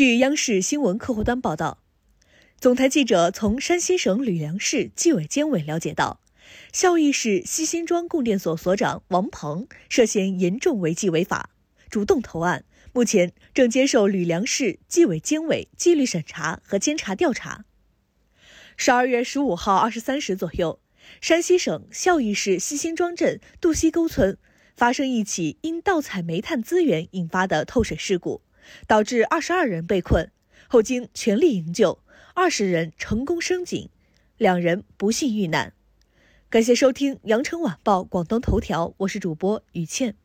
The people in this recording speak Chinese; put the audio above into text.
据央视新闻客户端报道，总台记者从山西省吕梁市纪委监委了解到，孝义市西辛庄供电所所长王鹏涉嫌严重违纪违法，主动投案，目前正接受吕梁市纪委监委纪律审查和监察调查。十二月十五号二十三时左右，山西省孝义市西辛庄镇杜溪沟村发生一起因盗采煤炭资源引发的透水事故。导致二十二人被困，后经全力营救，二十人成功升井，两人不幸遇难。感谢收听《羊城晚报广东头条》，我是主播于倩。